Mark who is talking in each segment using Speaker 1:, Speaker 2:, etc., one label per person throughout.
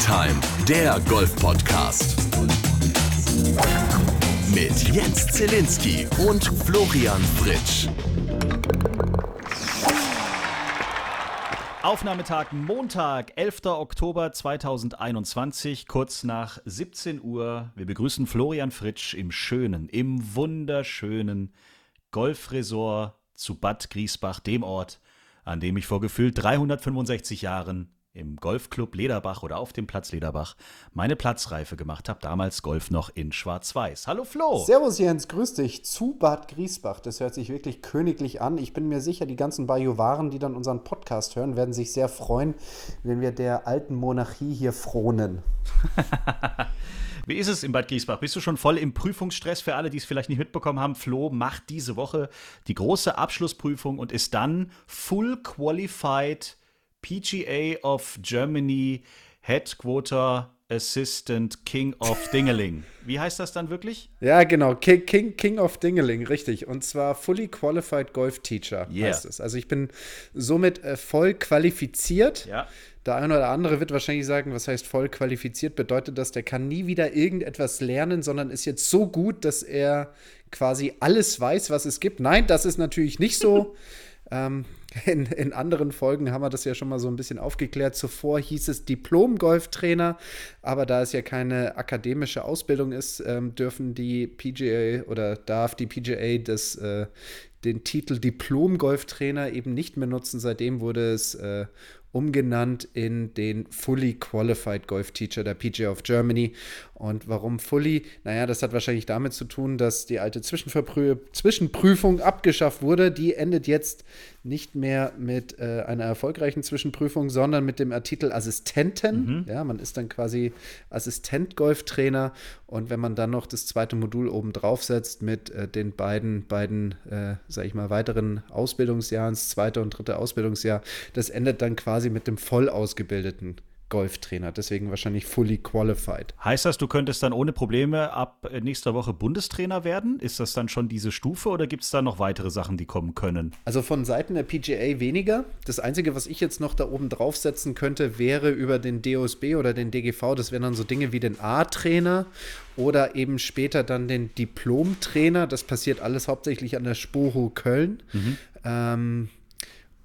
Speaker 1: Time, der Golf-Podcast. Mit Jens Zielinski und Florian Fritsch.
Speaker 2: Aufnahmetag Montag, 11. Oktober 2021, kurz nach 17 Uhr. Wir begrüßen Florian Fritsch im schönen, im wunderschönen Golfresort zu Bad Griesbach, dem Ort, an dem ich vor gefühlt 365 Jahren im Golfclub Lederbach oder auf dem Platz Lederbach meine Platzreife gemacht habe. Damals Golf noch in Schwarz-Weiß. Hallo Flo.
Speaker 3: Servus Jens, grüß dich. Zu Bad Griesbach. Das hört sich wirklich königlich an. Ich bin mir sicher, die ganzen Bajuwaren, die dann unseren Podcast hören, werden sich sehr freuen, wenn wir der alten Monarchie hier fronen.
Speaker 2: Wie ist es in Bad Griesbach? Bist du schon voll im Prüfungsstress für alle, die es vielleicht nicht mitbekommen haben? Flo macht diese Woche die große Abschlussprüfung und ist dann full qualified PGA of Germany Headquarter Assistant King of Dingeling. Wie heißt das dann wirklich?
Speaker 3: Ja, genau. King, King, King of Dingeling, richtig. Und zwar Fully Qualified Golf Teacher yeah. heißt es. Also ich bin somit äh, voll qualifiziert. Ja. Der eine oder andere wird wahrscheinlich sagen, was heißt voll qualifiziert? Bedeutet das, der kann nie wieder irgendetwas lernen, sondern ist jetzt so gut, dass er quasi alles weiß, was es gibt. Nein, das ist natürlich nicht so. ähm, in, in, anderen Folgen haben wir das ja schon mal so ein bisschen aufgeklärt. Zuvor hieß es Diplom-Golftrainer, aber da es ja keine akademische Ausbildung ist, ähm, dürfen die PGA oder darf die PGA das, äh, den Titel Diplom-Golftrainer eben nicht mehr nutzen. Seitdem wurde es äh, umgenannt in den Fully Qualified Golf Teacher der PGA of Germany. Und warum Fully? Naja, das hat wahrscheinlich damit zu tun, dass die alte Zwischenprüfung abgeschafft wurde. Die endet jetzt nicht mehr mit äh, einer erfolgreichen Zwischenprüfung, sondern mit dem Artikel Assistenten. Mhm. Ja, man ist dann quasi Assistent-Golftrainer. Und wenn man dann noch das zweite Modul oben drauf setzt mit äh, den beiden, beiden, äh, sag ich mal, weiteren Ausbildungsjahren, das zweite und dritte Ausbildungsjahr, das endet dann quasi mit dem voll ausgebildeten Golftrainer, deswegen wahrscheinlich fully qualified.
Speaker 2: Heißt das, du könntest dann ohne Probleme ab nächster Woche Bundestrainer werden? Ist das dann schon diese Stufe oder gibt es da noch weitere Sachen, die kommen können?
Speaker 3: Also von Seiten der PGA weniger. Das Einzige, was ich jetzt noch da oben draufsetzen könnte, wäre über den DOSB oder den DGV. Das wären dann so Dinge wie den A-Trainer oder eben später dann den Diplom-Trainer. Das passiert alles hauptsächlich an der Spoho Köln. Mhm. Ähm,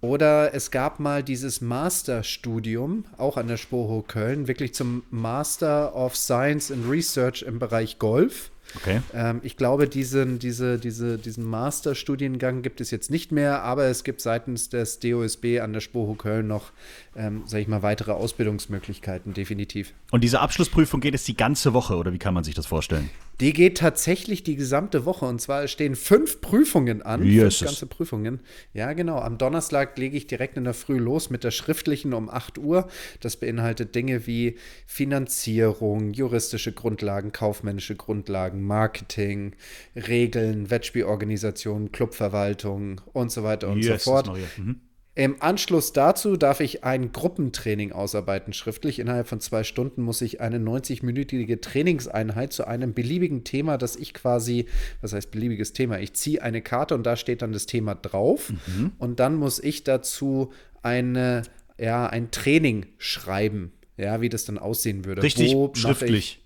Speaker 3: oder es gab mal dieses Masterstudium, auch an der Spoho Köln, wirklich zum Master of Science and Research im Bereich Golf. Okay. Ähm, ich glaube, diesen, diese, diese, diesen Masterstudiengang gibt es jetzt nicht mehr, aber es gibt seitens des DOSB an der Spoho Köln noch, ähm, sage ich mal, weitere Ausbildungsmöglichkeiten, definitiv.
Speaker 2: Und diese Abschlussprüfung geht es die ganze Woche, oder wie kann man sich das vorstellen?
Speaker 3: Die geht tatsächlich die gesamte Woche und zwar stehen fünf Prüfungen an.
Speaker 2: Jesus.
Speaker 3: Fünf ganze Prüfungen. Ja, genau. Am Donnerstag lege ich direkt in der Früh los mit der schriftlichen um 8 Uhr. Das beinhaltet Dinge wie Finanzierung, juristische Grundlagen, kaufmännische Grundlagen, Marketing, Regeln, Wettspielorganisation, Clubverwaltung und so weiter und Jesus, so fort. Mhm. Im Anschluss dazu darf ich ein Gruppentraining ausarbeiten, schriftlich. Innerhalb von zwei Stunden muss ich eine 90-minütige Trainingseinheit zu einem beliebigen Thema, das ich quasi, was heißt beliebiges Thema? Ich ziehe eine Karte und da steht dann das Thema drauf. Mhm. Und dann muss ich dazu eine, ja, ein Training schreiben, ja, wie das dann aussehen würde.
Speaker 2: Richtig schriftlich.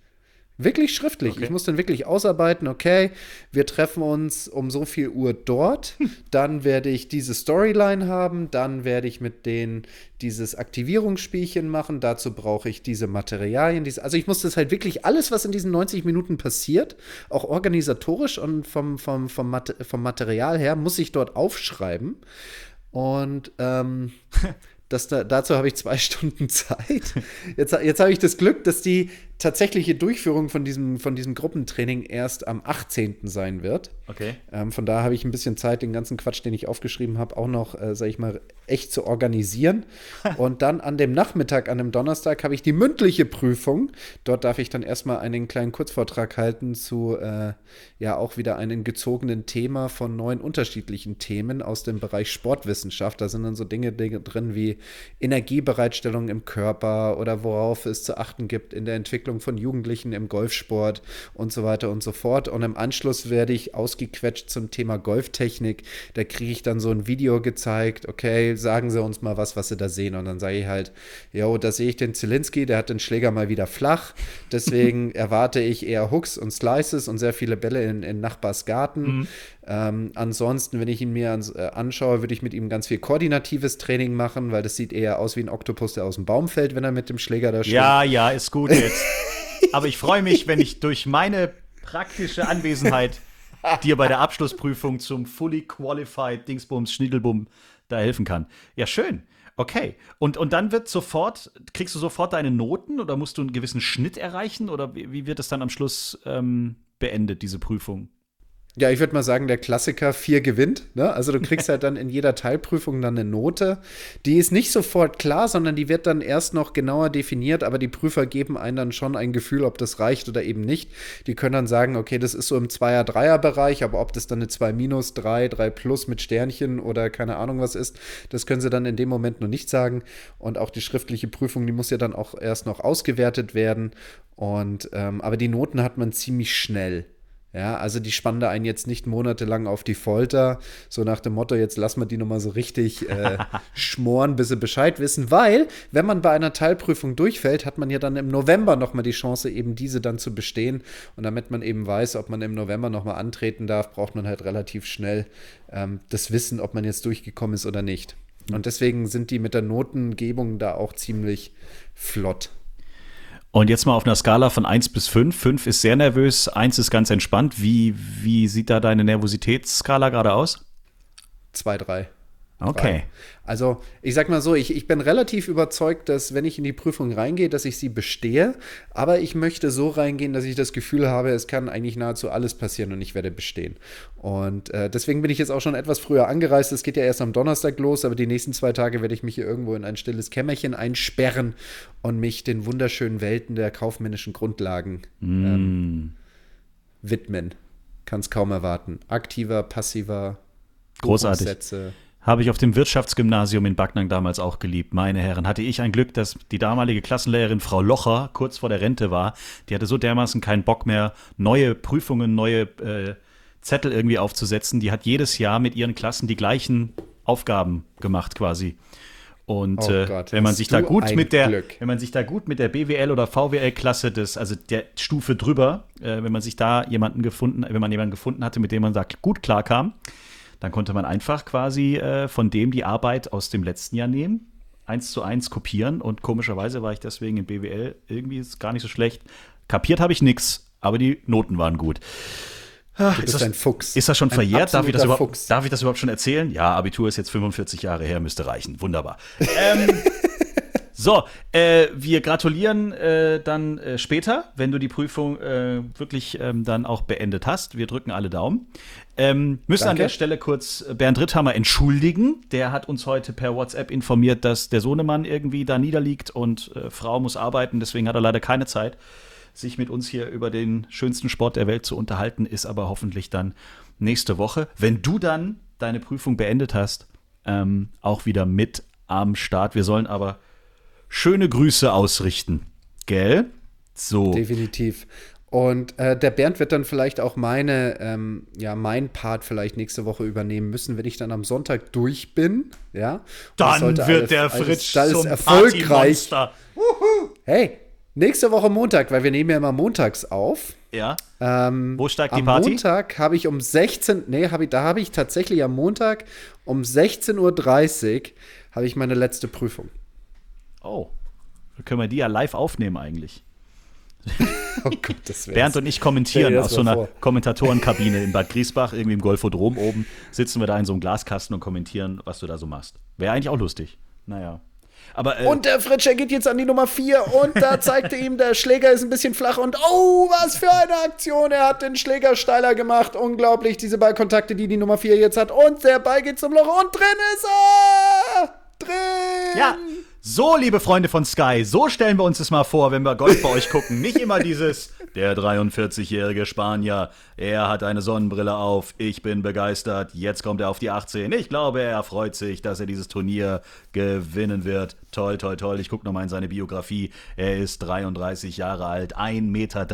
Speaker 3: Wirklich schriftlich. Okay. Ich muss dann wirklich ausarbeiten, okay, wir treffen uns um so viel Uhr dort, dann werde ich diese Storyline haben, dann werde ich mit denen dieses Aktivierungsspielchen machen, dazu brauche ich diese Materialien. Diese, also ich muss das halt wirklich alles, was in diesen 90 Minuten passiert, auch organisatorisch und vom, vom, vom, vom Material her, muss ich dort aufschreiben. Und ähm, das da, dazu habe ich zwei Stunden Zeit. Jetzt, jetzt habe ich das Glück, dass die tatsächliche Durchführung von diesem, von diesem Gruppentraining erst am 18. sein wird.
Speaker 2: Okay.
Speaker 3: Ähm, von da habe ich ein bisschen Zeit, den ganzen Quatsch, den ich aufgeschrieben habe, auch noch, äh, sage ich mal, echt zu organisieren. Und dann an dem Nachmittag, an dem Donnerstag, habe ich die mündliche Prüfung. Dort darf ich dann erstmal einen kleinen Kurzvortrag halten zu, äh, ja, auch wieder einem gezogenen Thema von neun unterschiedlichen Themen aus dem Bereich Sportwissenschaft. Da sind dann so Dinge drin wie Energiebereitstellung im Körper oder worauf es zu achten gibt in der Entwicklung Entwicklung von Jugendlichen im Golfsport und so weiter und so fort. Und im Anschluss werde ich ausgequetscht zum Thema Golftechnik. Da kriege ich dann so ein Video gezeigt. Okay, sagen Sie uns mal was, was Sie da sehen. Und dann sage ich halt, jo, da sehe ich den Zielinski, der hat den Schläger mal wieder flach. Deswegen erwarte ich eher Hooks und Slices und sehr viele Bälle in, in Nachbars Garten. Mhm. Ähm, ansonsten, wenn ich ihn mir ans, äh, anschaue, würde ich mit ihm ganz viel koordinatives Training machen, weil das sieht eher aus wie ein Oktopus, der aus dem Baum fällt, wenn er mit dem Schläger da steht.
Speaker 2: Ja, ja, ist gut jetzt. Aber ich freue mich, wenn ich durch meine praktische Anwesenheit dir bei der Abschlussprüfung zum Fully Qualified Dingsbums Schnittelbum da helfen kann. Ja, schön. Okay. Und, und dann wird sofort, kriegst du sofort deine Noten oder musst du einen gewissen Schnitt erreichen oder wie, wie wird es dann am Schluss ähm, beendet, diese Prüfung?
Speaker 3: Ja, ich würde mal sagen, der Klassiker 4 gewinnt. Ne? Also du kriegst halt dann in jeder Teilprüfung dann eine Note. Die ist nicht sofort klar, sondern die wird dann erst noch genauer definiert, aber die Prüfer geben einem dann schon ein Gefühl, ob das reicht oder eben nicht. Die können dann sagen, okay, das ist so im Zweier-Dreier-Bereich, aber ob das dann eine 2 minus, 3, 3 plus mit Sternchen oder keine Ahnung was ist, das können sie dann in dem Moment noch nicht sagen. Und auch die schriftliche Prüfung, die muss ja dann auch erst noch ausgewertet werden. Und ähm, aber die Noten hat man ziemlich schnell. Ja, also die spannen da einen jetzt nicht monatelang auf die Folter, so nach dem Motto, jetzt lassen wir die nochmal so richtig äh, schmoren, bis sie Bescheid wissen, weil, wenn man bei einer Teilprüfung durchfällt, hat man ja dann im November nochmal die Chance, eben diese dann zu bestehen. Und damit man eben weiß, ob man im November nochmal antreten darf, braucht man halt relativ schnell ähm, das Wissen, ob man jetzt durchgekommen ist oder nicht. Und deswegen sind die mit der Notengebung da auch ziemlich flott.
Speaker 2: Und jetzt mal auf einer Skala von 1 bis 5. 5 ist sehr nervös, 1 ist ganz entspannt. Wie, wie sieht da deine Nervositätsskala gerade aus?
Speaker 3: 2, 3.
Speaker 2: Okay.
Speaker 3: Also ich sag mal so, ich, ich bin relativ überzeugt, dass wenn ich in die Prüfung reingehe, dass ich sie bestehe. Aber ich möchte so reingehen, dass ich das Gefühl habe, es kann eigentlich nahezu alles passieren und ich werde bestehen. Und äh, deswegen bin ich jetzt auch schon etwas früher angereist. Es geht ja erst am Donnerstag los, aber die nächsten zwei Tage werde ich mich hier irgendwo in ein stilles Kämmerchen einsperren und mich den wunderschönen Welten der kaufmännischen Grundlagen mm. ähm, widmen. Kann es kaum erwarten. Aktiver, passiver,
Speaker 2: Großartig. Sätze. Habe ich auf dem Wirtschaftsgymnasium in Backnang damals auch geliebt. Meine Herren, hatte ich ein Glück, dass die damalige Klassenlehrerin Frau Locher kurz vor der Rente war. Die hatte so dermaßen keinen Bock mehr, neue Prüfungen, neue äh, Zettel irgendwie aufzusetzen. Die hat jedes Jahr mit ihren Klassen die gleichen Aufgaben gemacht quasi. Und oh äh, Gott, wenn man sich da gut mit der, Glück. wenn man sich da gut mit der BWL oder VWL-Klasse des, also der Stufe drüber, äh, wenn man sich da jemanden gefunden, wenn man jemanden gefunden hatte, mit dem man sagt, gut klarkam, dann konnte man einfach quasi äh, von dem die Arbeit aus dem letzten Jahr nehmen, eins zu eins kopieren und komischerweise war ich deswegen in BWL irgendwie ist gar nicht so schlecht. Kapiert habe ich nichts, aber die Noten waren gut.
Speaker 3: Ach, du bist ist das, ein Fuchs.
Speaker 2: Ist das schon ein verjährt? Darf ich das, überhaupt, darf ich das überhaupt schon erzählen? Ja, Abitur ist jetzt 45 Jahre her, müsste reichen. Wunderbar. ähm, so, äh, wir gratulieren äh, dann äh, später, wenn du die Prüfung äh, wirklich ähm, dann auch beendet hast. Wir drücken alle Daumen. Ähm, müssen Danke. an der Stelle kurz Bernd Ritthammer entschuldigen. Der hat uns heute per WhatsApp informiert, dass der Sohnemann irgendwie da niederliegt und äh, Frau muss arbeiten. Deswegen hat er leider keine Zeit, sich mit uns hier über den schönsten Sport der Welt zu unterhalten. Ist aber hoffentlich dann nächste Woche, wenn du dann deine Prüfung beendet hast, ähm, auch wieder mit am Start. Wir sollen aber schöne Grüße ausrichten. Gell? So.
Speaker 3: Definitiv. Und äh, der Bernd wird dann vielleicht auch meine, ähm, ja, mein Part vielleicht nächste Woche übernehmen müssen, wenn ich dann am Sonntag durch bin. Ja.
Speaker 2: Dann wird alle, der Fritsch alles,
Speaker 3: alles erfolgreich. Hey, nächste Woche Montag, weil wir nehmen ja immer montags auf.
Speaker 2: Ja.
Speaker 3: Ähm,
Speaker 2: Wo steigt die Party?
Speaker 3: Am Montag habe ich um 16, nee, hab ich, da habe ich tatsächlich am Montag um 16.30 Uhr habe ich meine letzte Prüfung.
Speaker 2: Oh, können wir die ja live aufnehmen eigentlich.
Speaker 3: oh Gott, das
Speaker 2: Bernd und ich kommentieren aus so einer vor. Kommentatorenkabine in Bad Griesbach, irgendwie im Golfodrom oben, sitzen wir da in so einem Glaskasten und kommentieren, was du da so machst. Wäre eigentlich auch lustig. Naja. Aber,
Speaker 3: äh, und der Fritscher geht jetzt an die Nummer 4 und da zeigte ihm, der Schläger ist ein bisschen flach und oh, was für eine Aktion. Er hat den Schläger steiler gemacht. Unglaublich, diese Ballkontakte, die die Nummer 4 jetzt hat. Und der Ball geht zum Loch und drin ist er! Drin!
Speaker 2: Ja, So, liebe Freunde von Sky, so stellen wir uns das mal vor, wenn wir Golf bei euch gucken. Nicht immer dieses, der 43-jährige Spanier, er hat eine Sonnenbrille auf, ich bin begeistert, jetzt kommt er auf die 18. Ich glaube, er freut sich, dass er dieses Turnier gewinnen wird. Toll, toll, toll. Ich gucke nochmal in seine Biografie. Er ist 33 Jahre alt, 1,83 Meter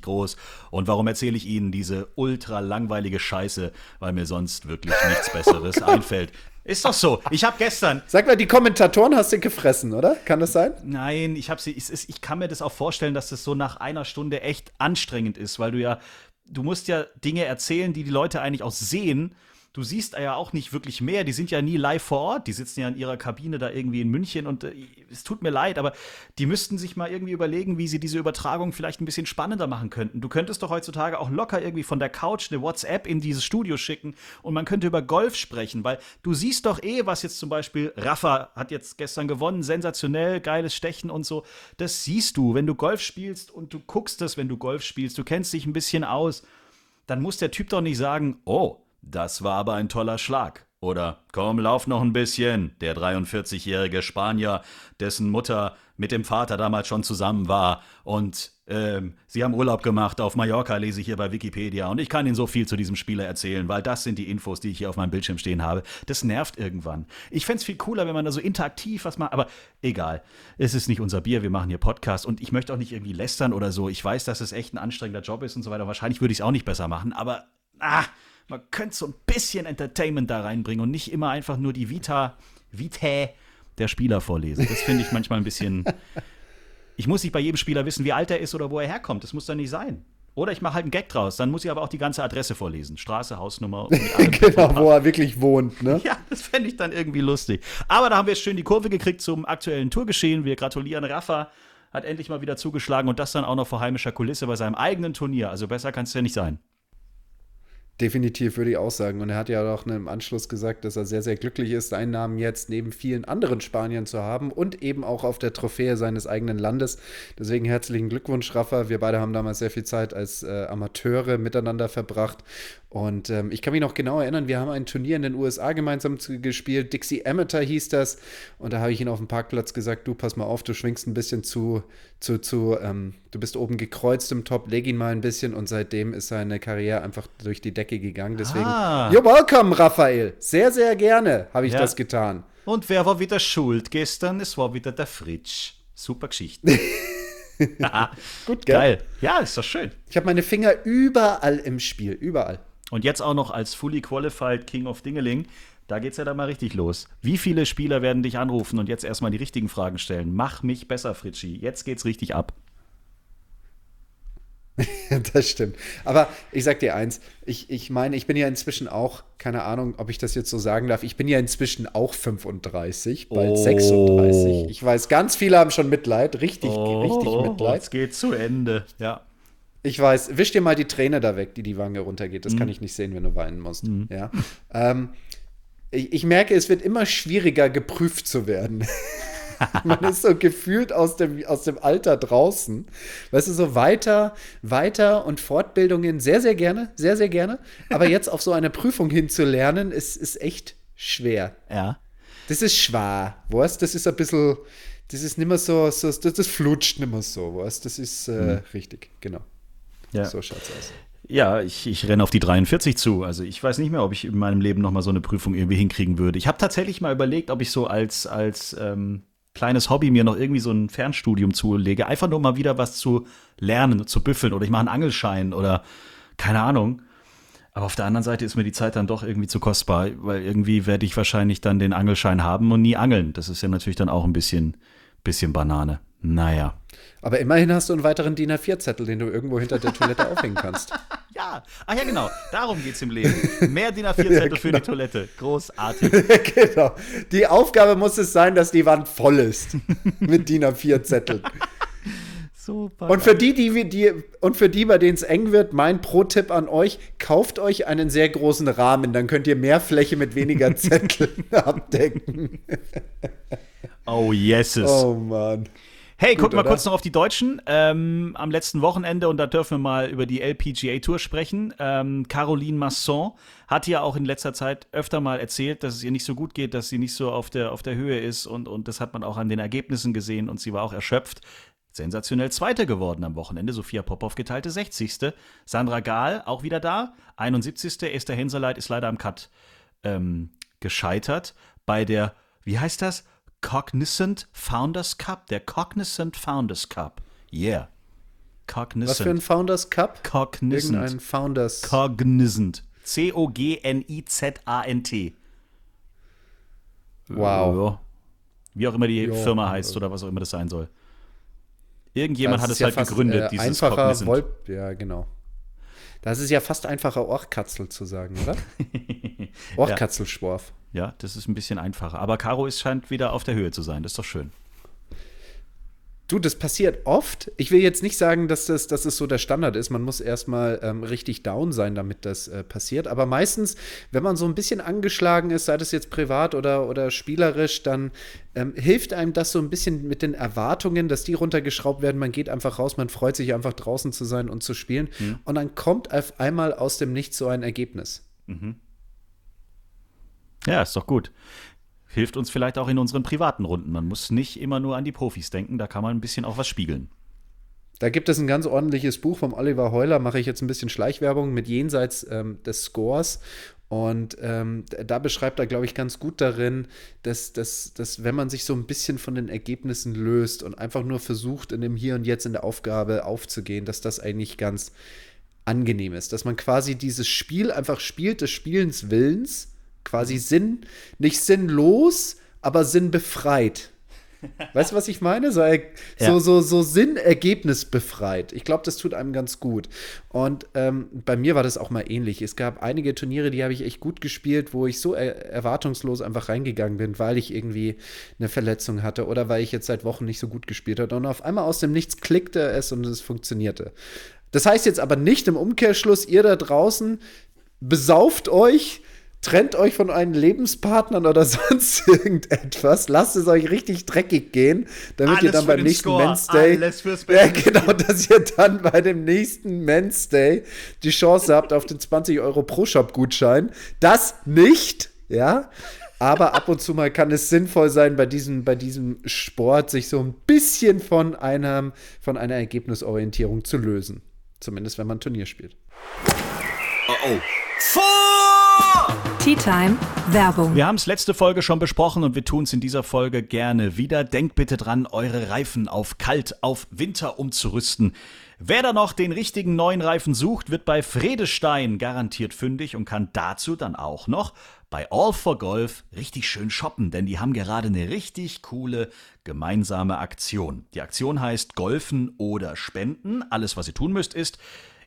Speaker 2: groß. Und warum erzähle ich Ihnen diese ultra langweilige Scheiße? Weil mir sonst wirklich nichts Besseres oh einfällt. Ist doch so. Ich habe gestern.
Speaker 3: Sag mal, die Kommentatoren hast du gefressen, oder? Kann das sein?
Speaker 2: Nein, ich habe sie. Ich, ich kann mir das auch vorstellen, dass das so nach einer Stunde echt anstrengend ist, weil du ja, du musst ja Dinge erzählen, die die Leute eigentlich auch sehen du siehst ja auch nicht wirklich mehr. Die sind ja nie live vor Ort. Die sitzen ja in ihrer Kabine da irgendwie in München und äh, es tut mir leid, aber die müssten sich mal irgendwie überlegen, wie sie diese Übertragung vielleicht ein bisschen spannender machen könnten. Du könntest doch heutzutage auch locker irgendwie von der Couch eine WhatsApp in dieses Studio schicken und man könnte über Golf sprechen, weil du siehst doch eh, was jetzt zum Beispiel Rafa hat jetzt gestern gewonnen, sensationell, geiles Stechen und so. Das siehst du, wenn du Golf spielst und du guckst das, wenn du Golf spielst, du kennst dich ein bisschen aus dann muss der Typ doch nicht sagen, oh, das war aber ein toller Schlag. Oder komm, lauf noch ein bisschen. Der 43-jährige Spanier, dessen Mutter mit dem Vater damals schon zusammen war. Und ähm, sie haben Urlaub gemacht auf Mallorca, lese ich hier bei Wikipedia. Und ich kann Ihnen so viel zu diesem Spieler erzählen, weil das sind die Infos, die ich hier auf meinem Bildschirm stehen habe. Das nervt irgendwann. Ich fände es viel cooler, wenn man da so interaktiv was macht. Aber egal. Es ist nicht unser Bier. Wir machen hier Podcast. Und ich möchte auch nicht irgendwie lästern oder so. Ich weiß, dass es echt ein anstrengender Job ist und so weiter. Wahrscheinlich würde ich es auch nicht besser machen. Aber, ah man könnte so ein bisschen Entertainment da reinbringen und nicht immer einfach nur die Vita, Vitae der Spieler vorlesen. Das finde ich manchmal ein bisschen. Ich muss nicht bei jedem Spieler wissen, wie alt er ist oder wo er herkommt. Das muss dann nicht sein. Oder ich mache halt einen Gag draus. Dann muss ich aber auch die ganze Adresse vorlesen. Straße, Hausnummer. Und
Speaker 3: genau, wo er wirklich wohnt. Ne?
Speaker 2: Ja, das fände ich dann irgendwie lustig. Aber da haben wir jetzt schön die Kurve gekriegt zum aktuellen Tourgeschehen. Wir gratulieren Rafa. Hat endlich mal wieder zugeschlagen und das dann auch noch vor heimischer Kulisse bei seinem eigenen Turnier. Also besser kann es ja nicht sein.
Speaker 3: Definitiv würde ich auch sagen. Und er hat ja auch im Anschluss gesagt, dass er sehr, sehr glücklich ist, seinen Namen jetzt neben vielen anderen Spaniern zu haben und eben auch auf der Trophäe seines eigenen Landes. Deswegen herzlichen Glückwunsch, Rafa. Wir beide haben damals sehr viel Zeit als äh, Amateure miteinander verbracht und ähm, ich kann mich noch genau erinnern, wir haben ein Turnier in den USA gemeinsam gespielt. Dixie Amateur hieß das. Und da habe ich ihn auf dem Parkplatz gesagt: Du, pass mal auf, du schwingst ein bisschen zu, zu, zu, ähm, du bist oben gekreuzt im Top, leg ihn mal ein bisschen. Und seitdem ist seine Karriere einfach durch die Decke gegangen. Deswegen, ah. you're welcome, Raphael. Sehr, sehr gerne habe ich ja. das getan.
Speaker 2: Und wer war wieder schuld gestern? Es war wieder der Fritsch. Super Geschichte.
Speaker 3: Gut, gell?
Speaker 2: Geil. Ja, ist doch schön.
Speaker 3: Ich habe meine Finger überall im Spiel. Überall.
Speaker 2: Und jetzt auch noch als fully qualified King of Dingeling. Da geht es ja dann mal richtig los. Wie viele Spieler werden dich anrufen und jetzt erstmal die richtigen Fragen stellen? Mach mich besser, Fritschi. Jetzt geht's richtig ab.
Speaker 3: das stimmt. Aber ich sag dir eins, ich, ich meine, ich bin ja inzwischen auch, keine Ahnung, ob ich das jetzt so sagen darf, ich bin ja inzwischen auch 35, bald oh. 36. Ich weiß, ganz viele haben schon Mitleid, richtig, oh, richtig Mitleid.
Speaker 2: Es geht zu Ende, ja.
Speaker 3: Ich weiß, wisch dir mal die Träne da weg, die die Wange runtergeht. Das mhm. kann ich nicht sehen, wenn du weinen musst. Mhm. Ja. Ähm, ich, ich, merke, es wird immer schwieriger, geprüft zu werden. Man ist so gefühlt aus dem, aus dem Alter draußen. Weißt du, so weiter, weiter und Fortbildungen sehr, sehr gerne, sehr, sehr gerne. Aber jetzt auf so eine Prüfung hinzulernen, ist, ist echt schwer.
Speaker 2: Ja.
Speaker 3: Das ist schwer, weißt Das ist ein bisschen, das ist nicht mehr so, so das, das flutscht nicht mehr so, weißt Das ist äh, mhm. richtig, genau.
Speaker 2: Ja. So schaut's aus. Ja, ich, ich renne auf die 43 zu. Also ich weiß nicht mehr, ob ich in meinem Leben nochmal so eine Prüfung irgendwie hinkriegen würde. Ich habe tatsächlich mal überlegt, ob ich so als, als ähm, kleines Hobby mir noch irgendwie so ein Fernstudium zulege. Einfach nur mal wieder was zu lernen, zu büffeln. Oder ich mache einen Angelschein oder keine Ahnung. Aber auf der anderen Seite ist mir die Zeit dann doch irgendwie zu kostbar, weil irgendwie werde ich wahrscheinlich dann den Angelschein haben und nie angeln. Das ist ja natürlich dann auch ein bisschen, bisschen Banane. Naja.
Speaker 3: Aber immerhin hast du einen weiteren DIN A4-Zettel, den du irgendwo hinter der Toilette aufhängen kannst.
Speaker 2: Ja, ach ja, genau. Darum geht es im Leben. Mehr DIN A4-Zettel ja, genau. für die genau. Toilette. Großartig.
Speaker 3: genau. Die Aufgabe muss es sein, dass die Wand voll ist mit DIN A4-Zetteln. Super. Und für die, die, die, und für die, bei denen es eng wird, mein Pro-Tipp an euch: Kauft euch einen sehr großen Rahmen, dann könnt ihr mehr Fläche mit weniger Zetteln abdecken.
Speaker 2: oh, yeses.
Speaker 3: Oh, Mann.
Speaker 2: Hey, gucken wir kurz noch auf die Deutschen. Ähm, am letzten Wochenende, und da dürfen wir mal über die LPGA Tour sprechen. Ähm, Caroline Masson hat ja auch in letzter Zeit öfter mal erzählt, dass es ihr nicht so gut geht, dass sie nicht so auf der, auf der Höhe ist. Und, und das hat man auch an den Ergebnissen gesehen und sie war auch erschöpft. Sensationell Zweite geworden am Wochenende. Sophia Popov geteilte 60. Sandra Gahl auch wieder da. 71. Esther Henseleit ist leider am Cut ähm, gescheitert. Bei der, wie heißt das? Cognizant Founders Cup, der Cognizant Founders Cup. Yeah.
Speaker 3: Cognizant. Was für ein Founders Cup?
Speaker 2: Cognizant.
Speaker 3: Irgendein Founders.
Speaker 2: Cognizant. C-O-G-N-I-Z-A-N-T.
Speaker 3: Wow.
Speaker 2: Wie auch immer die jo. Firma heißt oder was auch immer das sein soll. Irgendjemand hat es ja halt fast, gegründet, äh,
Speaker 3: dieses einfacher Wolp Ja, genau. Das ist ja fast einfacher Orchkatzel zu sagen, oder? Orchkatzelschworf.
Speaker 2: Ja, das ist ein bisschen einfacher. Aber Caro ist, scheint wieder auf der Höhe zu sein. Das ist doch schön.
Speaker 3: Du, das passiert oft. Ich will jetzt nicht sagen, dass das, dass das so der Standard ist. Man muss erstmal ähm, richtig down sein, damit das äh, passiert. Aber meistens, wenn man so ein bisschen angeschlagen ist, sei das jetzt privat oder, oder spielerisch, dann ähm, hilft einem das so ein bisschen mit den Erwartungen, dass die runtergeschraubt werden. Man geht einfach raus, man freut sich einfach draußen zu sein und zu spielen. Mhm. Und dann kommt auf einmal aus dem Nichts so ein Ergebnis. Mhm.
Speaker 2: Ja, ist doch gut. Hilft uns vielleicht auch in unseren privaten Runden. Man muss nicht immer nur an die Profis denken, da kann man ein bisschen auch was spiegeln.
Speaker 3: Da gibt es ein ganz ordentliches Buch vom Oliver Heuler, mache ich jetzt ein bisschen Schleichwerbung mit jenseits ähm, des Scores. Und ähm, da beschreibt er, glaube ich, ganz gut darin, dass, dass, dass wenn man sich so ein bisschen von den Ergebnissen löst und einfach nur versucht, in dem Hier und Jetzt in der Aufgabe aufzugehen, dass das eigentlich ganz angenehm ist. Dass man quasi dieses Spiel einfach spielt, des Spielens Willens quasi Sinn, nicht sinnlos, aber sinnbefreit. Weißt du, was ich meine? So, so, so, so Sinnergebnis befreit. Ich glaube, das tut einem ganz gut. Und ähm, bei mir war das auch mal ähnlich. Es gab einige Turniere, die habe ich echt gut gespielt, wo ich so er erwartungslos einfach reingegangen bin, weil ich irgendwie eine Verletzung hatte oder weil ich jetzt seit Wochen nicht so gut gespielt habe. Und auf einmal aus dem Nichts klickte es und es funktionierte. Das heißt jetzt aber nicht im Umkehrschluss, ihr da draußen besauft euch trennt euch von euren Lebenspartnern oder sonst irgendetwas. Lasst es euch richtig dreckig gehen, damit Alles ihr dann beim nächsten Score. Men's Day. ja, genau, dass ihr dann bei dem nächsten Men's Day die Chance habt auf den 20 Euro Pro-Shop-Gutschein. Das nicht, ja. Aber ab und zu mal kann es sinnvoll sein, bei diesem, bei diesem Sport sich so ein bisschen von, einem, von einer Ergebnisorientierung zu lösen. Zumindest wenn man Turnier spielt.
Speaker 1: Oh oh. Vor!
Speaker 4: Tea Time Werbung.
Speaker 2: Wir haben es letzte Folge schon besprochen und wir tun es in dieser Folge gerne wieder. Denkt bitte dran, eure Reifen auf kalt, auf Winter umzurüsten. Wer da noch den richtigen neuen Reifen sucht, wird bei Fredestein garantiert fündig und kann dazu dann auch noch bei All for Golf richtig schön shoppen, denn die haben gerade eine richtig coole gemeinsame Aktion. Die Aktion heißt Golfen oder Spenden. Alles, was ihr tun müsst, ist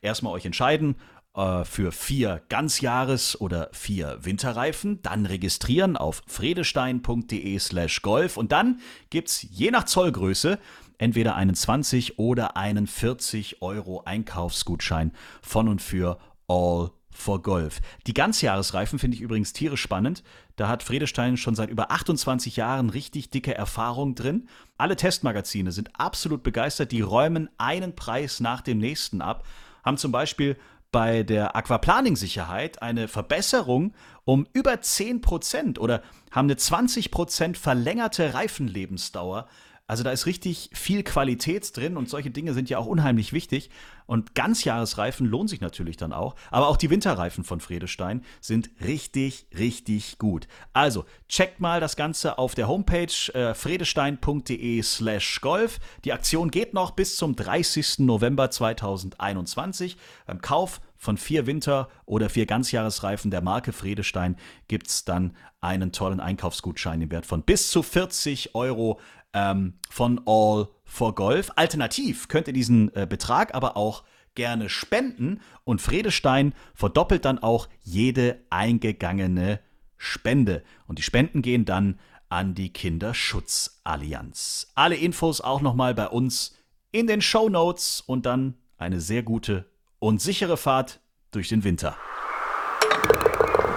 Speaker 2: erstmal euch entscheiden, für vier Ganzjahres- oder vier Winterreifen, dann registrieren auf fredestein.de slash golf und dann gibt's je nach Zollgröße entweder einen 20 oder einen 40 Euro Einkaufsgutschein von und für All for Golf. Die Ganzjahresreifen finde ich übrigens tierisch spannend. Da hat Fredestein schon seit über 28 Jahren richtig dicke Erfahrung drin. Alle Testmagazine sind absolut begeistert. Die räumen einen Preis nach dem nächsten ab. Haben zum Beispiel bei der Aquaplaning-Sicherheit eine Verbesserung um über 10% oder haben eine 20% verlängerte Reifenlebensdauer also da ist richtig viel Qualität drin und solche Dinge sind ja auch unheimlich wichtig. Und Ganzjahresreifen lohnen sich natürlich dann auch. Aber auch die Winterreifen von Fredestein sind richtig, richtig gut. Also checkt mal das Ganze auf der Homepage äh, fredestein.de slash golf. Die Aktion geht noch bis zum 30. November 2021. Beim Kauf von vier Winter- oder vier Ganzjahresreifen der Marke Fredestein gibt es dann einen tollen Einkaufsgutschein im Wert von bis zu 40 Euro ähm, von All for Golf. Alternativ könnt ihr diesen äh, Betrag aber auch gerne spenden und Fredestein verdoppelt dann auch jede eingegangene Spende. Und die Spenden gehen dann an die Kinderschutzallianz. Alle Infos auch nochmal bei uns in den Show Notes und dann eine sehr gute und sichere Fahrt durch den Winter.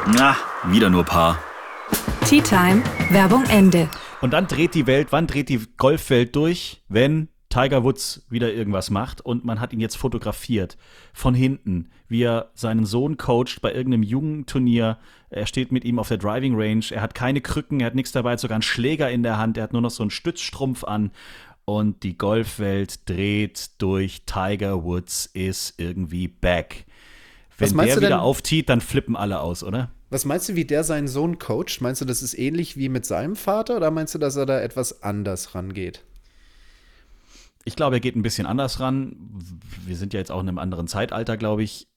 Speaker 1: Na, wieder nur Paar.
Speaker 4: Tea Time, Werbung Ende.
Speaker 2: Und dann dreht die Welt, wann dreht die Golfwelt durch? Wenn Tiger Woods wieder irgendwas macht und man hat ihn jetzt fotografiert von hinten, wie er seinen Sohn coacht bei irgendeinem Jugendturnier. Er steht mit ihm auf der Driving Range, er hat keine Krücken, er hat nichts dabei, hat sogar einen Schläger in der Hand, er hat nur noch so einen Stützstrumpf an und die Golfwelt dreht durch Tiger Woods ist irgendwie back. Wenn der wieder aufzieht, dann flippen alle aus, oder?
Speaker 3: Was meinst du, wie der seinen Sohn coacht? Meinst du, das ist ähnlich wie mit seinem Vater oder meinst du, dass er da etwas anders rangeht?
Speaker 2: Ich glaube, er geht ein bisschen anders ran. Wir sind ja jetzt auch in einem anderen Zeitalter, glaube ich.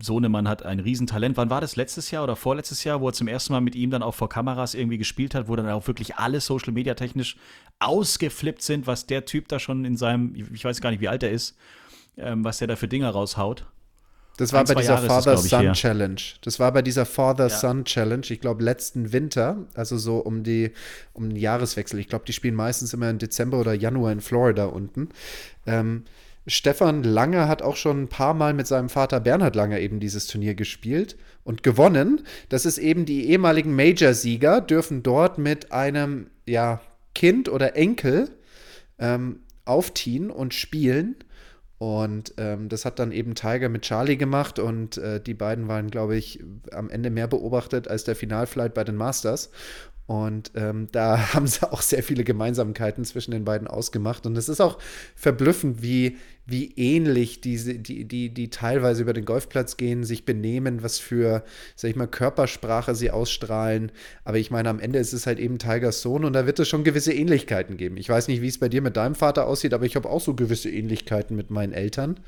Speaker 2: Sohnemann hat ein Riesentalent. Wann war das? Letztes Jahr oder vorletztes Jahr, wo er zum ersten Mal mit ihm dann auch vor Kameras irgendwie gespielt hat, wo dann auch wirklich alle Social Media technisch ausgeflippt sind, was der Typ da schon in seinem, ich weiß gar nicht, wie alt er ist, ähm, was der da für Dinge raushaut.
Speaker 3: Das war Ein, bei dieser Father-Son Challenge. Das war bei dieser Father-Son Challenge, ich glaube, letzten Winter, also so um die, um den Jahreswechsel. Ich glaube, die spielen meistens immer im Dezember oder Januar in Florida unten. Ähm, Stefan Lange hat auch schon ein paar Mal mit seinem Vater Bernhard Lange eben dieses Turnier gespielt und gewonnen. Das ist eben die ehemaligen Major-Sieger, dürfen dort mit einem ja, Kind oder Enkel ähm, aufziehen und spielen. Und ähm, das hat dann eben Tiger mit Charlie gemacht und äh, die beiden waren, glaube ich, am Ende mehr beobachtet als der Finalflight bei den Masters. Und ähm, da haben sie auch sehr viele Gemeinsamkeiten zwischen den beiden ausgemacht. Und es ist auch verblüffend, wie, wie ähnlich diese, die, die, die teilweise über den Golfplatz gehen, sich benehmen, was für, sag ich mal, Körpersprache sie ausstrahlen. Aber ich meine, am Ende ist es halt eben Tigers Sohn und da wird es schon gewisse Ähnlichkeiten geben. Ich weiß nicht, wie es bei dir mit deinem Vater aussieht, aber ich habe auch so gewisse Ähnlichkeiten mit meinen Eltern.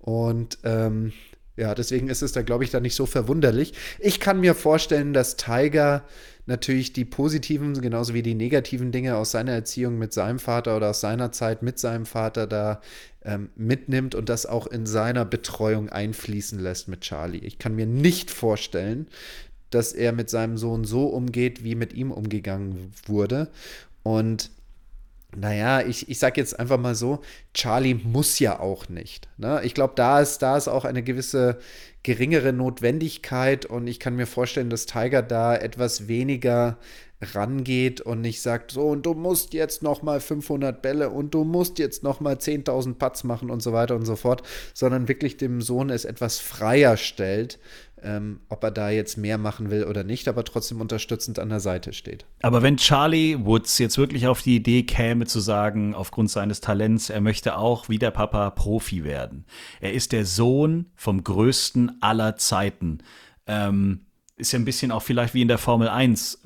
Speaker 3: Und ähm, ja, deswegen ist es da, glaube ich, da nicht so verwunderlich. Ich kann mir vorstellen, dass Tiger natürlich die positiven genauso wie die negativen Dinge aus seiner Erziehung mit seinem Vater oder aus seiner Zeit mit seinem Vater da ähm, mitnimmt und das auch in seiner Betreuung einfließen lässt mit Charlie. Ich kann mir nicht vorstellen, dass er mit seinem Sohn so umgeht, wie mit ihm umgegangen wurde. Und naja, ich, ich sag jetzt einfach mal so, Charlie muss ja auch nicht. Ne? Ich glaube, da ist, da ist auch eine gewisse geringere Notwendigkeit und ich kann mir vorstellen, dass Tiger da etwas weniger rangeht und nicht sagt, so und du musst jetzt noch mal 500 Bälle und du musst jetzt noch mal 10.000 Putts machen und so weiter und so fort, sondern wirklich dem Sohn es etwas freier stellt, ähm, ob er da jetzt mehr machen will oder nicht, aber trotzdem unterstützend an der Seite steht.
Speaker 2: Aber wenn Charlie Woods jetzt wirklich auf die Idee käme zu sagen, aufgrund seines Talents, er möchte auch wie der Papa Profi werden. Er ist der Sohn vom größten aller Zeiten. Ähm, ist ja ein bisschen auch vielleicht wie in der Formel 1.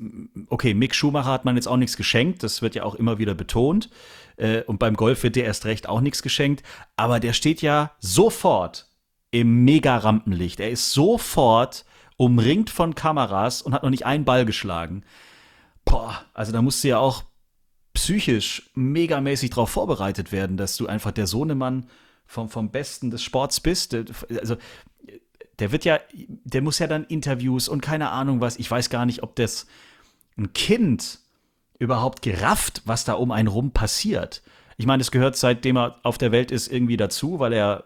Speaker 2: Okay, Mick Schumacher hat man jetzt auch nichts geschenkt, das wird ja auch immer wieder betont. Äh, und beim Golf wird dir erst recht auch nichts geschenkt. Aber der steht ja sofort im Mega-Rampenlicht. Er ist sofort umringt von Kameras und hat noch nicht einen Ball geschlagen. Boah, also da musst du ja auch psychisch megamäßig darauf vorbereitet werden, dass du einfach der Sohnemann vom, vom Besten des Sports bist. Also der wird ja, der muss ja dann Interviews und keine Ahnung was. Ich weiß gar nicht, ob das ein Kind überhaupt gerafft, was da um einen rum passiert. Ich meine, es gehört seitdem er auf der Welt ist irgendwie dazu, weil er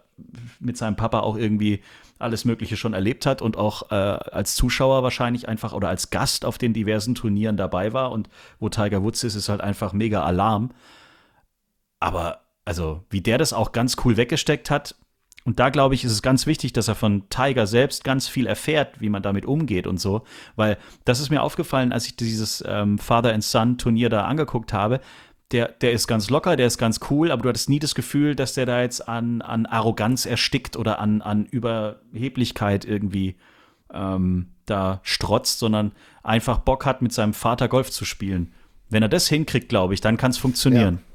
Speaker 2: mit seinem Papa auch irgendwie alles Mögliche schon erlebt hat und auch äh, als Zuschauer wahrscheinlich einfach oder als Gast auf den diversen Turnieren dabei war und wo Tiger Woods ist, ist halt einfach mega Alarm. Aber also, wie der das auch ganz cool weggesteckt hat, und da glaube ich, ist es ganz wichtig, dass er von Tiger selbst ganz viel erfährt, wie man damit umgeht und so. Weil das ist mir aufgefallen, als ich dieses ähm, Father and Son Turnier da angeguckt habe der, der ist ganz locker, der ist ganz cool, aber du hattest nie das Gefühl, dass der da jetzt an, an Arroganz erstickt oder an, an Überheblichkeit irgendwie ähm, da strotzt, sondern einfach Bock hat, mit seinem Vater Golf zu spielen. Wenn er das hinkriegt, glaube ich, dann kann es funktionieren. Ja.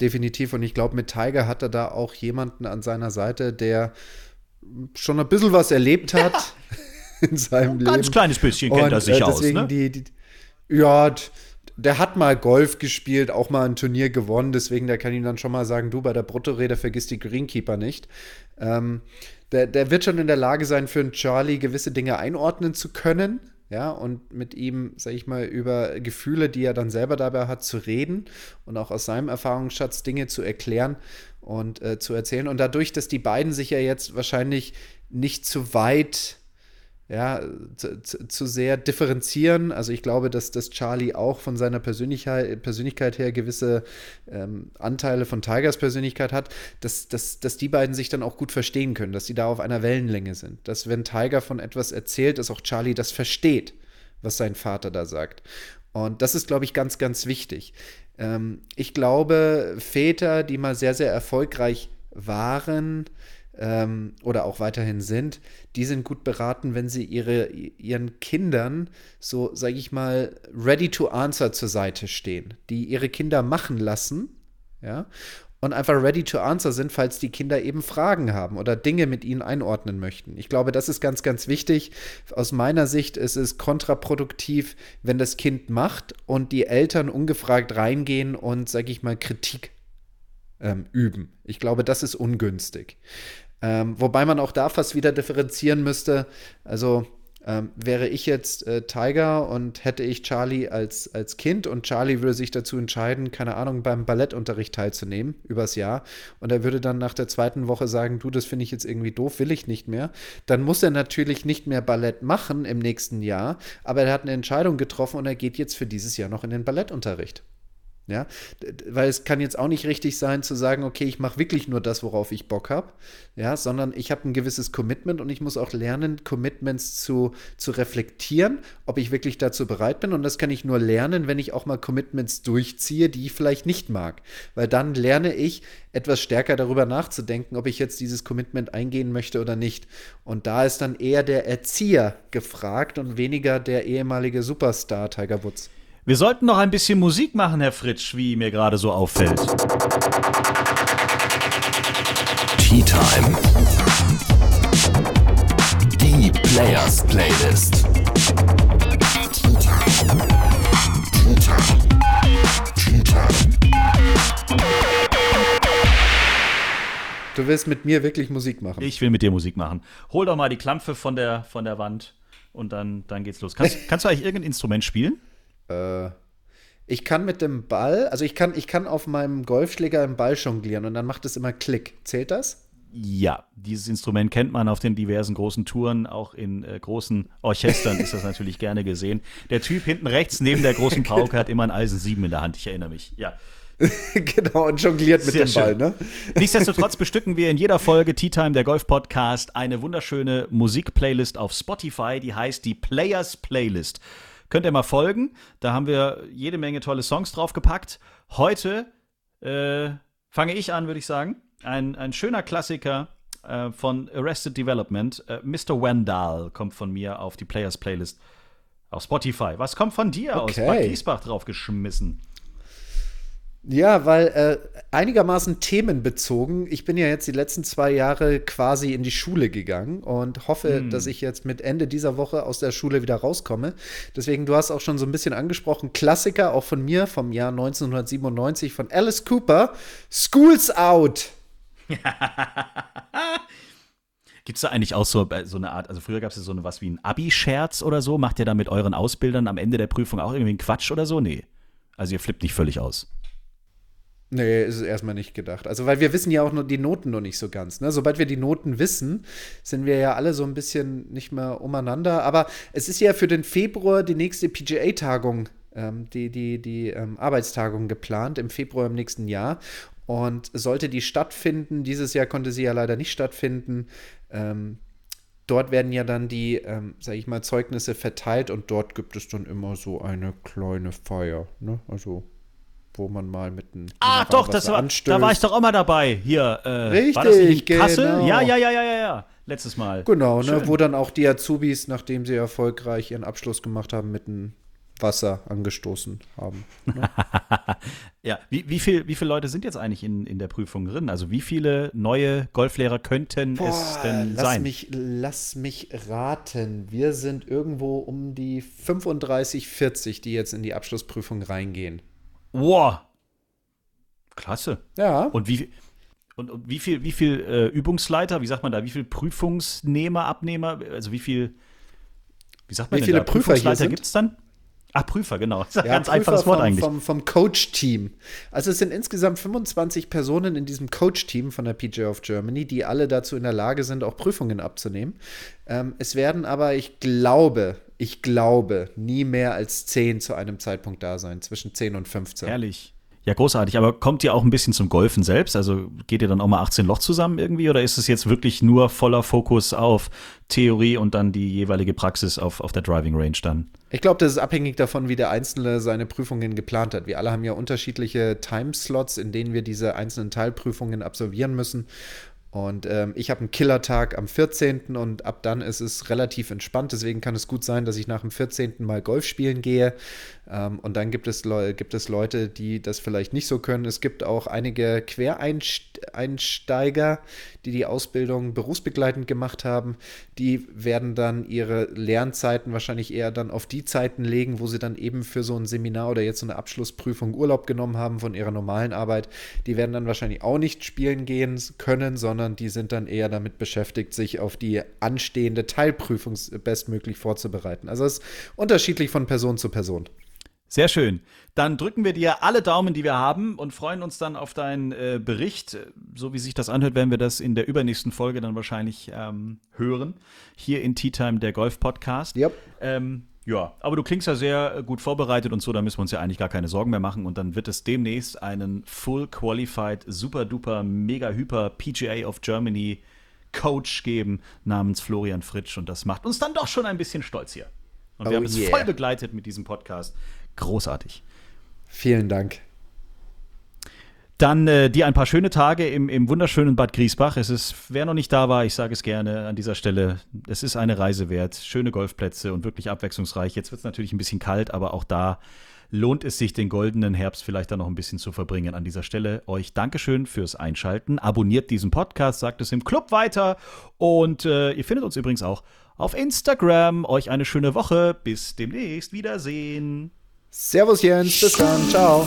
Speaker 3: Definitiv. Und ich glaube, mit Tiger hat er da auch jemanden an seiner Seite, der schon ein bisschen was erlebt hat ja. in seinem
Speaker 2: ein
Speaker 3: Leben.
Speaker 2: Ganz kleines bisschen kennt Und, er sich äh, aus. Ne?
Speaker 3: Die, die, ja, der hat mal Golf gespielt, auch mal ein Turnier gewonnen, deswegen der kann ihm dann schon mal sagen, du bei der Bruttorede vergiss die Greenkeeper nicht. Ähm, der, der wird schon in der Lage sein, für einen Charlie gewisse Dinge einordnen zu können, ja, und mit ihm, sag ich mal, über Gefühle, die er dann selber dabei hat, zu reden und auch aus seinem Erfahrungsschatz Dinge zu erklären und äh, zu erzählen. Und dadurch, dass die beiden sich ja jetzt wahrscheinlich nicht zu weit ja, zu, zu, sehr differenzieren. Also ich glaube, dass, dass Charlie auch von seiner Persönlichkeit, Persönlichkeit her gewisse ähm, Anteile von Tigers Persönlichkeit hat, dass, dass, dass die beiden sich dann auch gut verstehen können, dass sie da auf einer Wellenlänge sind. Dass wenn Tiger von etwas erzählt, dass auch Charlie das versteht, was sein Vater da sagt. Und das ist, glaube ich, ganz, ganz wichtig. Ähm, ich glaube, Väter, die mal sehr, sehr erfolgreich waren, ähm, oder auch weiterhin sind, die sind gut beraten, wenn sie ihre, ihren Kindern so, sage ich mal, ready to answer zur Seite stehen, die ihre Kinder machen lassen, ja, und einfach ready to answer sind, falls die Kinder eben Fragen haben oder Dinge mit ihnen einordnen möchten. Ich glaube, das ist ganz, ganz wichtig. Aus meiner Sicht ist es kontraproduktiv, wenn das Kind macht und die Eltern ungefragt reingehen und, sage ich mal, Kritik ähm, üben. Ich glaube, das ist ungünstig. Ähm, wobei man auch da fast wieder differenzieren müsste. Also ähm, wäre ich jetzt äh, Tiger und hätte ich Charlie als, als Kind und Charlie würde sich dazu entscheiden, keine Ahnung, beim Ballettunterricht teilzunehmen übers Jahr und er würde dann nach der zweiten Woche sagen, du, das finde ich jetzt irgendwie doof, will ich nicht mehr, dann muss er natürlich nicht mehr Ballett machen im nächsten Jahr, aber er hat eine Entscheidung getroffen und er geht jetzt für dieses Jahr noch in den Ballettunterricht. Ja, weil es kann jetzt auch nicht richtig sein zu sagen, okay, ich mache wirklich nur das, worauf ich Bock habe, ja, sondern ich habe ein gewisses Commitment und ich muss auch lernen, Commitments zu, zu reflektieren, ob ich wirklich dazu bereit bin und das kann ich nur lernen, wenn ich auch mal Commitments durchziehe, die ich vielleicht nicht mag, weil dann lerne ich etwas stärker darüber nachzudenken, ob ich jetzt dieses Commitment eingehen möchte oder nicht. Und da ist dann eher der Erzieher gefragt und weniger der ehemalige Superstar Tiger Woods.
Speaker 2: Wir sollten noch ein bisschen Musik machen, Herr Fritsch, wie mir gerade so auffällt.
Speaker 1: Tea Time. Die Players Playlist.
Speaker 3: Du willst mit mir wirklich Musik machen?
Speaker 2: Ich will mit dir Musik machen. Hol doch mal die Klampfe von der, von der Wand und dann, dann geht's los. Kannst, kannst du eigentlich irgendein Instrument spielen?
Speaker 3: Äh, ich kann mit dem Ball, also ich kann, ich kann auf meinem Golfschläger im Ball jonglieren und dann macht es immer Klick. Zählt das?
Speaker 2: Ja, dieses Instrument kennt man auf den diversen großen Touren, auch in äh, großen Orchestern ist das natürlich gerne gesehen. Der Typ hinten rechts neben der großen Pauke hat immer ein Eisen 7 in der Hand, ich erinnere mich. Ja.
Speaker 3: genau, und jongliert mit Sehr dem Ball, ne?
Speaker 2: Nichtsdestotrotz bestücken wir in jeder Folge Tea Time, der Golf Podcast, eine wunderschöne Musikplaylist auf Spotify, die heißt die Players Playlist. Könnt ihr mal folgen. Da haben wir jede Menge tolle Songs draufgepackt. Heute äh, fange ich an, würde ich sagen. Ein, ein schöner Klassiker äh, von Arrested Development. Äh, Mr. Wendell kommt von mir auf die Players Playlist auf Spotify. Was kommt von dir okay. aus Bad Giesbach draufgeschmissen?
Speaker 3: Ja, weil äh, einigermaßen themenbezogen. Ich bin ja jetzt die letzten zwei Jahre quasi in die Schule gegangen und hoffe, hm. dass ich jetzt mit Ende dieser Woche aus der Schule wieder rauskomme. Deswegen, du hast auch schon so ein bisschen angesprochen, Klassiker auch von mir vom Jahr 1997 von Alice Cooper, School's Out.
Speaker 2: Gibt es da eigentlich auch so, äh, so eine Art, also früher gab es ja so eine, was wie ein Abi-Scherz oder so? Macht ihr da mit euren Ausbildern am Ende der Prüfung auch irgendwie einen Quatsch oder so? Nee. Also ihr flippt nicht völlig aus.
Speaker 3: Nee, ist es erstmal nicht gedacht. Also, weil wir wissen ja auch nur die Noten noch nicht so ganz. Ne? Sobald wir die Noten wissen, sind wir ja alle so ein bisschen nicht mehr umeinander. Aber es ist ja für den Februar die nächste PGA-Tagung, ähm, die, die, die ähm, Arbeitstagung geplant, im Februar im nächsten Jahr. Und sollte die stattfinden, dieses Jahr konnte sie ja leider nicht stattfinden, ähm, dort werden ja dann die, ähm, sag ich mal, Zeugnisse verteilt und dort gibt es dann immer so eine kleine Feier. Ne? Also wo man mal mit einem.
Speaker 2: Ah, doch, das war, da war ich doch mal dabei. Hier, äh,
Speaker 3: Richtig, war das nicht
Speaker 2: Kassel? Genau. Ja, ja, ja, ja, ja, ja. Letztes Mal.
Speaker 3: Genau, ne, wo dann auch die Azubis, nachdem sie erfolgreich ihren Abschluss gemacht haben, mit einem Wasser angestoßen haben. Ne?
Speaker 2: ja, wie, wie, viel, wie viele Leute sind jetzt eigentlich in, in der Prüfung drin? Also wie viele neue Golflehrer könnten Boah, es denn
Speaker 3: lass
Speaker 2: sein?
Speaker 3: Mich, lass mich raten. Wir sind irgendwo um die 35, 40, die jetzt in die Abschlussprüfung reingehen.
Speaker 2: Wow. Klasse.
Speaker 3: Ja.
Speaker 2: Und wie, und, und wie viel, wie viel äh, Übungsleiter, wie sagt man da, wie viel Prüfungsnehmer, Abnehmer, also wie viel, wie sagt man
Speaker 3: wie viele da? Prüfer
Speaker 2: Prüfungsleiter gibt es dann? Ach, Prüfer, genau. Das ist ein ja, ganz Prüfer einfaches Wort
Speaker 3: vom,
Speaker 2: eigentlich.
Speaker 3: Vom, vom Coach-Team. Also es sind insgesamt 25 Personen in diesem Coach-Team von der PGA of Germany, die alle dazu in der Lage sind, auch Prüfungen abzunehmen. Ähm, es werden aber, ich glaube, ich glaube, nie mehr als 10 zu einem Zeitpunkt da sein, zwischen 10 und 15.
Speaker 2: Herrlich. Ja, großartig. Aber kommt ihr auch ein bisschen zum Golfen selbst? Also geht ihr dann auch mal 18 Loch zusammen irgendwie? Oder ist es jetzt wirklich nur voller Fokus auf Theorie und dann die jeweilige Praxis auf, auf der Driving Range dann?
Speaker 3: Ich glaube, das ist abhängig davon, wie der Einzelne seine Prüfungen geplant hat. Wir alle haben ja unterschiedliche Timeslots, in denen wir diese einzelnen Teilprüfungen absolvieren müssen. Und ähm, ich habe einen Killertag am 14. und ab dann ist es relativ entspannt. Deswegen kann es gut sein, dass ich nach dem 14. mal Golf spielen gehe. Ähm, und dann gibt es, gibt es Leute, die das vielleicht nicht so können. Es gibt auch einige Quereinsteiger, die die Ausbildung berufsbegleitend gemacht haben. Die werden dann ihre Lernzeiten wahrscheinlich eher dann auf die Zeiten legen, wo sie dann eben für so ein Seminar oder jetzt so eine Abschlussprüfung Urlaub genommen haben von ihrer normalen Arbeit. Die werden dann wahrscheinlich auch nicht spielen gehen können, sondern sondern die sind dann eher damit beschäftigt, sich auf die anstehende Teilprüfung bestmöglich vorzubereiten. Also es ist unterschiedlich von Person zu Person.
Speaker 2: Sehr schön. Dann drücken wir dir alle Daumen, die wir haben und freuen uns dann auf deinen äh, Bericht. So wie sich das anhört, werden wir das in der übernächsten Folge dann wahrscheinlich ähm, hören. Hier in Tea Time, der Golf Podcast.
Speaker 3: Yep.
Speaker 2: Ähm, ja, aber du klingst ja sehr äh, gut vorbereitet und so, da müssen wir uns ja eigentlich gar keine Sorgen mehr machen. Und dann wird es demnächst einen Full Qualified, super duper, mega hyper PGA of Germany Coach geben namens Florian Fritsch. Und das macht uns dann doch schon ein bisschen stolz hier. Und wir oh haben es yeah. voll begleitet mit diesem Podcast. Großartig.
Speaker 3: Vielen Dank.
Speaker 2: Dann äh, dir ein paar schöne Tage im, im wunderschönen Bad Griesbach. Es ist, wer noch nicht da war, ich sage es gerne an dieser Stelle, es ist eine Reise wert. Schöne Golfplätze und wirklich abwechslungsreich. Jetzt wird es natürlich ein bisschen kalt, aber auch da lohnt es sich, den goldenen Herbst vielleicht dann noch ein bisschen zu verbringen. An dieser Stelle euch Dankeschön fürs Einschalten. Abonniert diesen Podcast, sagt es im Club weiter und äh, ihr findet uns übrigens auch auf Instagram. Euch eine schöne Woche. Bis demnächst. Wiedersehen.
Speaker 3: Servus Jens, bis dann. Ciao.